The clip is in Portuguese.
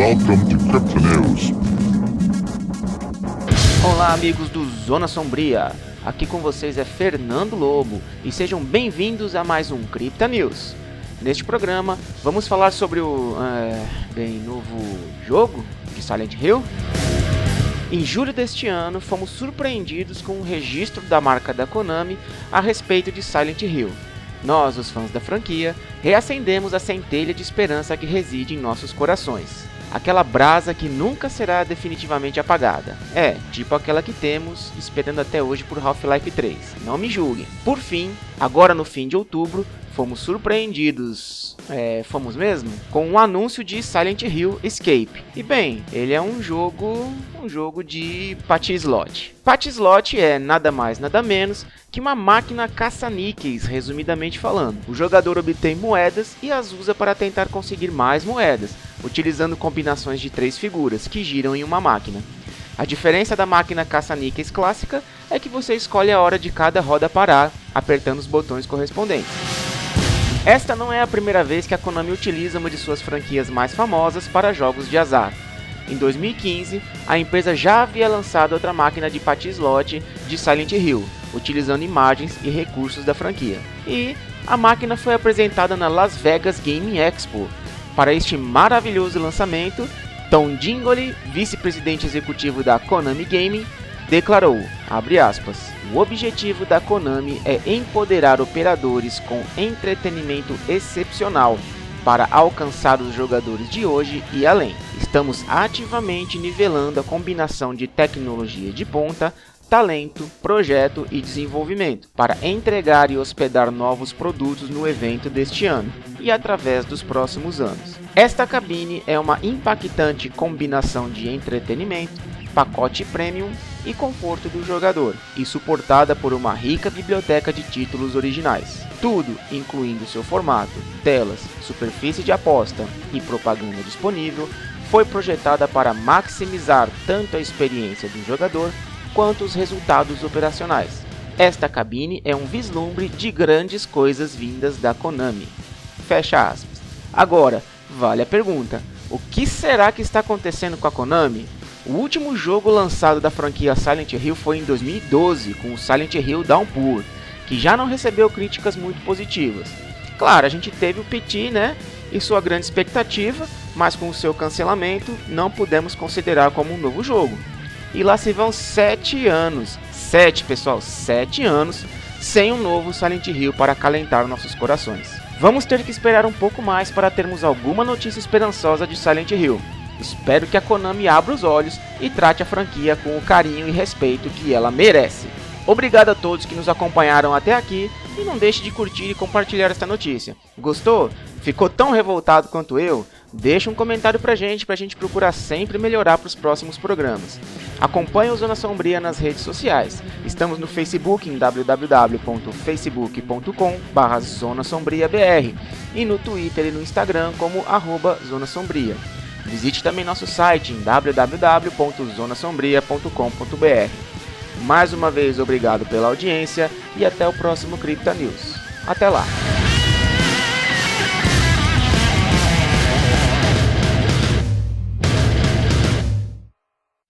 Welcome to Crypto News. Olá, amigos do Zona Sombria. Aqui com vocês é Fernando Lobo e sejam bem-vindos a mais um Crypto News. Neste programa, vamos falar sobre o é, bem novo jogo de Silent Hill. Em julho deste ano, fomos surpreendidos com o registro da marca da Konami a respeito de Silent Hill. Nós, os fãs da franquia, reacendemos a centelha de esperança que reside em nossos corações. Aquela brasa que nunca será definitivamente apagada. É, tipo aquela que temos esperando até hoje por Half-Life 3. Não me julguem. Por fim, agora no fim de outubro, fomos surpreendidos, é, fomos mesmo, com um anúncio de Silent Hill Escape. E bem, ele é um jogo, um jogo de Patty Slot. Patty Slot é nada mais nada menos que uma máquina caça-níqueis, resumidamente falando. O jogador obtém moedas e as usa para tentar conseguir mais moedas, utilizando combinações de três figuras que giram em uma máquina. A diferença da máquina caça-níqueis clássica é que você escolhe a hora de cada roda parar, apertando os botões correspondentes. Esta não é a primeira vez que a Konami utiliza uma de suas franquias mais famosas para jogos de azar. Em 2015, a empresa já havia lançado outra máquina de pati slot de Silent Hill, utilizando imagens e recursos da franquia. E a máquina foi apresentada na Las Vegas Game Expo. Para este maravilhoso lançamento, Tom Dingoli, vice-presidente executivo da Konami Gaming, declarou, aspas, o objetivo da Konami é empoderar operadores com entretenimento excepcional para alcançar os jogadores de hoje e além. Estamos ativamente nivelando a combinação de tecnologia de ponta, talento, projeto e desenvolvimento para entregar e hospedar novos produtos no evento deste ano e através dos próximos anos. Esta cabine é uma impactante combinação de entretenimento, pacote premium e conforto do jogador, e suportada por uma rica biblioteca de títulos originais. Tudo, incluindo seu formato, telas, superfície de aposta e propaganda disponível, foi projetada para maximizar tanto a experiência do jogador quanto os resultados operacionais. Esta cabine é um vislumbre de grandes coisas vindas da Konami. Fecha aspas. Agora, vale a pergunta: o que será que está acontecendo com a Konami? O último jogo lançado da franquia Silent Hill foi em 2012, com o Silent Hill Downpour, que já não recebeu críticas muito positivas. Claro, a gente teve o Petit, né, e sua grande expectativa, mas com o seu cancelamento não pudemos considerar como um novo jogo. E lá se vão sete anos, sete pessoal, sete anos, sem um novo Silent Hill para acalentar nossos corações. Vamos ter que esperar um pouco mais para termos alguma notícia esperançosa de Silent Hill. Espero que a Konami abra os olhos e trate a franquia com o carinho e respeito que ela merece. Obrigado a todos que nos acompanharam até aqui e não deixe de curtir e compartilhar esta notícia. Gostou? Ficou tão revoltado quanto eu? Deixa um comentário pra gente, pra gente procurar sempre melhorar para os próximos programas. Acompanhe o Zona Sombria nas redes sociais. Estamos no Facebook em www.facebook.com Zona Sombria BR e no Twitter e no Instagram como arroba Zona Sombria. Visite também nosso site em www.zonasombria.com.br. Mais uma vez, obrigado pela audiência e até o próximo Cripta News. Até lá!